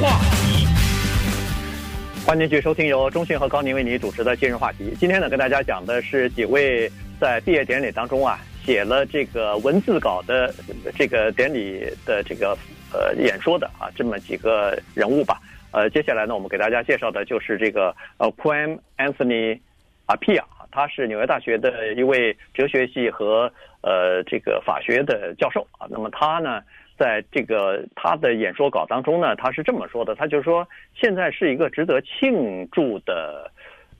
话题，欢迎继续收听由中讯和高宁为你主持的今日话题。今天呢，跟大家讲的是几位在毕业典礼当中啊写了这个文字稿的这个典礼的这个呃演说的啊这么几个人物吧。呃，接下来呢，我们给大家介绍的就是这个呃 Quam Anthony Apia，他是纽约大学的一位哲学系和呃这个法学的教授啊。那么他呢，在这个他的演说稿当中呢，他是这么说的，他就说现在是一个值得庆祝的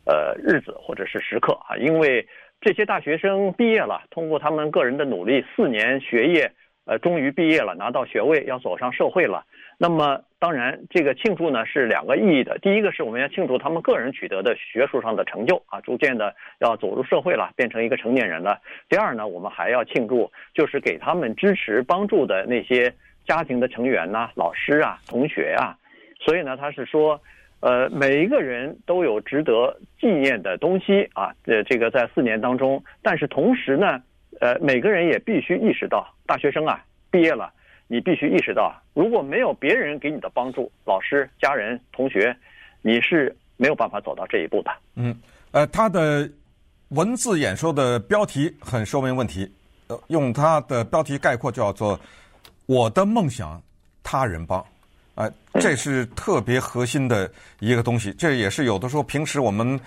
呃日子或者是时刻啊，因为这些大学生毕业了，通过他们个人的努力，四年学业。呃，终于毕业了，拿到学位，要走上社会了。那么，当然，这个庆祝呢是两个意义的。第一个是我们要庆祝他们个人取得的学术上的成就啊，逐渐的要走入社会了，变成一个成年人了。第二呢，我们还要庆祝，就是给他们支持帮助的那些家庭的成员呐、老师啊、同学啊。所以呢，他是说，呃，每一个人都有值得纪念的东西啊。这这个在四年当中，但是同时呢。呃，每个人也必须意识到，大学生啊，毕业了，你必须意识到，如果没有别人给你的帮助，老师、家人、同学，你是没有办法走到这一步的。嗯，呃，他的文字演说的标题很说明问题，呃，用他的标题概括叫做“我的梦想，他人帮”，啊，这是特别核心的一个东西，这也是有的时候平时我们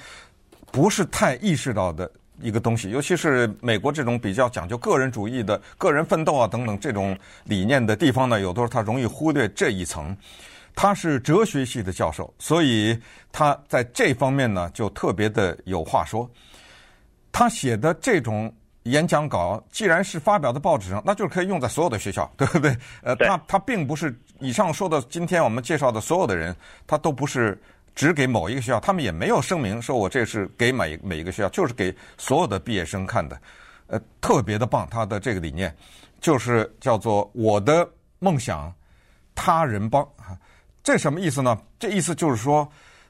不是太意识到的。一个东西，尤其是美国这种比较讲究个人主义的、个人奋斗啊等等这种理念的地方呢，有的时候他容易忽略这一层。他是哲学系的教授，所以他在这方面呢就特别的有话说。他写的这种演讲稿，既然是发表在报纸上，那就是可以用在所有的学校，对不对？呃，他他并不是以上说的，今天我们介绍的所有的人，他都不是。只给某一个学校，他们也没有声明说我这是给每每一个学校，就是给所有的毕业生看的，呃，特别的棒。他的这个理念就是叫做“我的梦想，他人帮”啊，这什么意思呢？这意思就是说，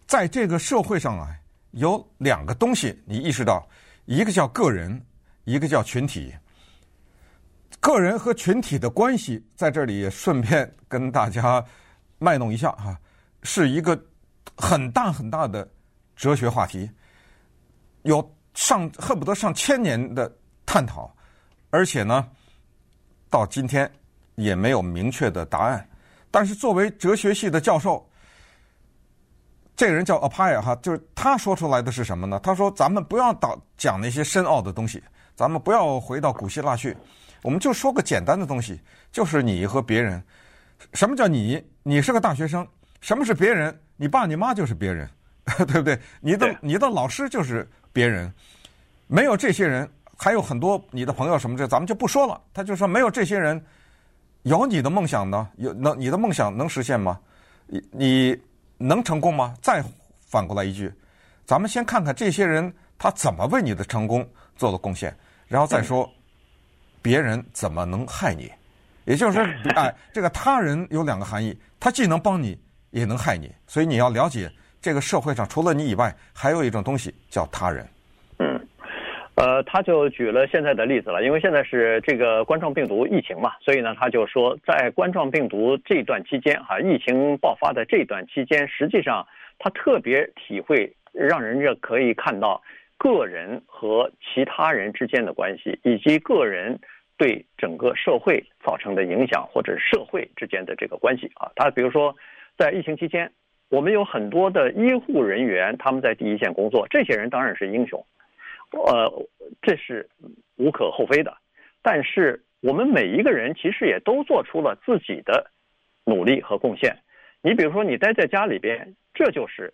在这个社会上啊，有两个东西你意识到，一个叫个人，一个叫群体。个人和群体的关系在这里也顺便跟大家卖弄一下哈，是一个。很大很大的哲学话题，有上恨不得上千年的探讨，而且呢，到今天也没有明确的答案。但是作为哲学系的教授，这个人叫 Appiah 哈，就是他说出来的是什么呢？他说：“咱们不要导讲那些深奥的东西，咱们不要回到古希腊去，我们就说个简单的东西，就是你和别人。什么叫你？你是个大学生。什么是别人？”你爸你妈就是别人，对不对？你的你的老师就是别人，没有这些人，还有很多你的朋友什么这，咱们就不说了。他就说没有这些人，有你的梦想呢？有能你的梦想能实现吗？你你能成功吗？再反过来一句，咱们先看看这些人他怎么为你的成功做了贡献，然后再说别人怎么能害你。也就是说，哎，这个他人有两个含义，他既能帮你。也能害你，所以你要了解这个社会上除了你以外，还有一种东西叫他人。嗯，呃，他就举了现在的例子了，因为现在是这个冠状病毒疫情嘛，所以呢，他就说在冠状病毒这段期间，哈，疫情爆发的这段期间，实际上他特别体会，让人家可以看到个人和其他人之间的关系，以及个人对整个社会造成的影响，或者社会之间的这个关系啊。他比如说。在疫情期间，我们有很多的医护人员，他们在第一线工作，这些人当然是英雄，呃，这是无可厚非的。但是我们每一个人其实也都做出了自己的努力和贡献。你比如说，你待在家里边，这就是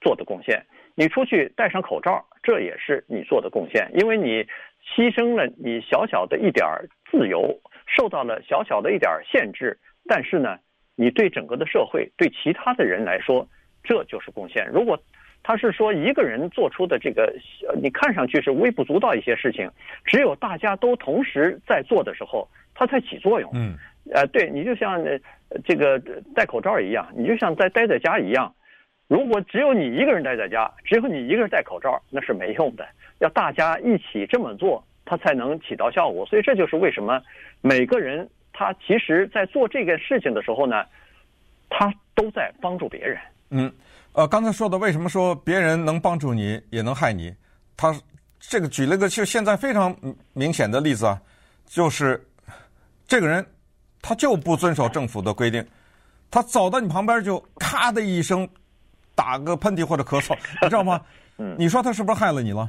做的贡献；你出去戴上口罩，这也是你做的贡献，因为你牺牲了你小小的一点自由，受到了小小的一点限制，但是呢，你对整个的社会，对其他的人来说，这就是贡献。如果他是说一个人做出的这个，你看上去是微不足道一些事情，只有大家都同时在做的时候，它才起作用。嗯，呃，对，你就像这个戴口罩一样，你就像在待在家一样。如果只有你一个人待在家，只有你一个人戴口罩，那是没用的。要大家一起这么做，它才能起到效果。所以这就是为什么每个人。他其实，在做这个事情的时候呢，他都在帮助别人。嗯，呃，刚才说的为什么说别人能帮助你也能害你？他这个举了个就现在非常明显的例子啊，就是这个人他就不遵守政府的规定，他走到你旁边就咔的一声打个喷嚏或者咳嗽，你知道吗？嗯，你说他是不是害了你了？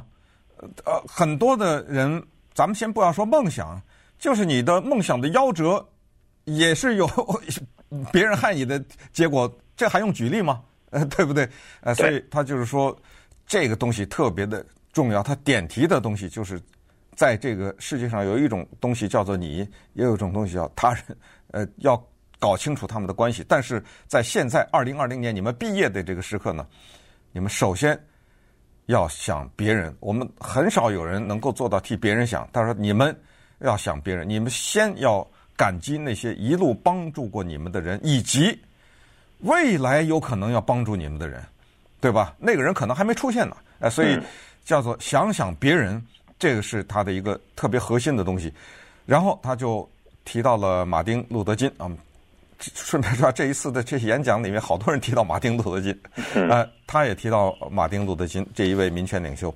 呃，很多的人，咱们先不要说梦想，就是你的梦想的夭折，也是有 别人害你的结果，这还用举例吗？呃，对不对？呃，所以他就是说，这个东西特别的重要。他点题的东西就是，在这个世界上有一种东西叫做你，也有一种东西叫他人。呃，要搞清楚他们的关系。但是在现在二零二零年你们毕业的这个时刻呢，你们首先。要想别人，我们很少有人能够做到替别人想。他说：“你们要想别人，你们先要感激那些一路帮助过你们的人，以及未来有可能要帮助你们的人，对吧？那个人可能还没出现呢。哎，所以叫做想想别人，这个是他的一个特别核心的东西。然后他就提到了马丁·路德·金啊。”顺便说，这一次的这些演讲里面，好多人提到马丁路德金，呃，他也提到马丁路德金这一位民权领袖。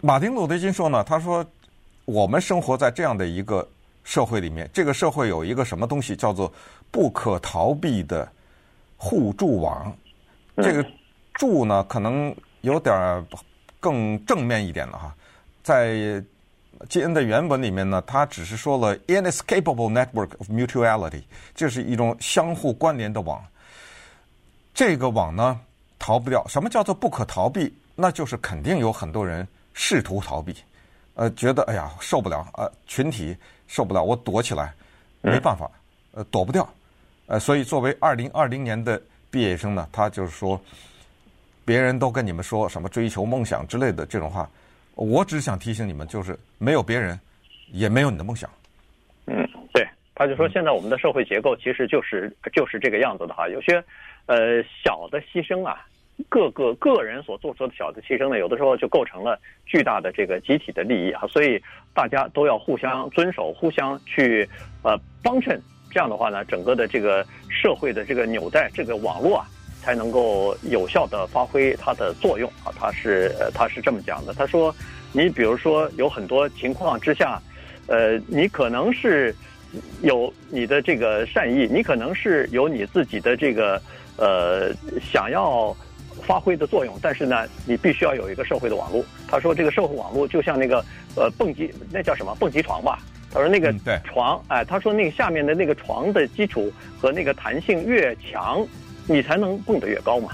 马丁路德金说呢，他说我们生活在这样的一个社会里面，这个社会有一个什么东西叫做不可逃避的互助网。这个助呢，可能有点更正面一点了哈，在。基恩的原文里面呢，他只是说了 inescapable network of mutuality，这是一种相互关联的网。这个网呢，逃不掉。什么叫做不可逃避？那就是肯定有很多人试图逃避，呃，觉得哎呀受不了，呃，群体受不了，我躲起来，没办法，呃，躲不掉。呃，所以作为二零二零年的毕业生呢，他就是说，别人都跟你们说什么追求梦想之类的这种话。我只想提醒你们，就是没有别人，也没有你的梦想。嗯，对，他就说现在我们的社会结构其实就是就是这个样子的哈。有些呃小的牺牲啊，各个个人所做出的小的牺牲呢，有的时候就构成了巨大的这个集体的利益啊。所以大家都要互相遵守，互相去呃帮衬。这样的话呢，整个的这个社会的这个纽带，这个网络啊。才能够有效的发挥它的作用啊！他是他是这么讲的。他说：“你比如说有很多情况之下，呃，你可能是有你的这个善意，你可能是有你自己的这个呃想要发挥的作用，但是呢，你必须要有一个社会的网络。”他说：“这个社会网络就像那个呃蹦极，那叫什么蹦极床吧？”他说：“那个床，哎，他说那个下面的那个床的基础和那个弹性越强。”你才能蹦得越高嘛。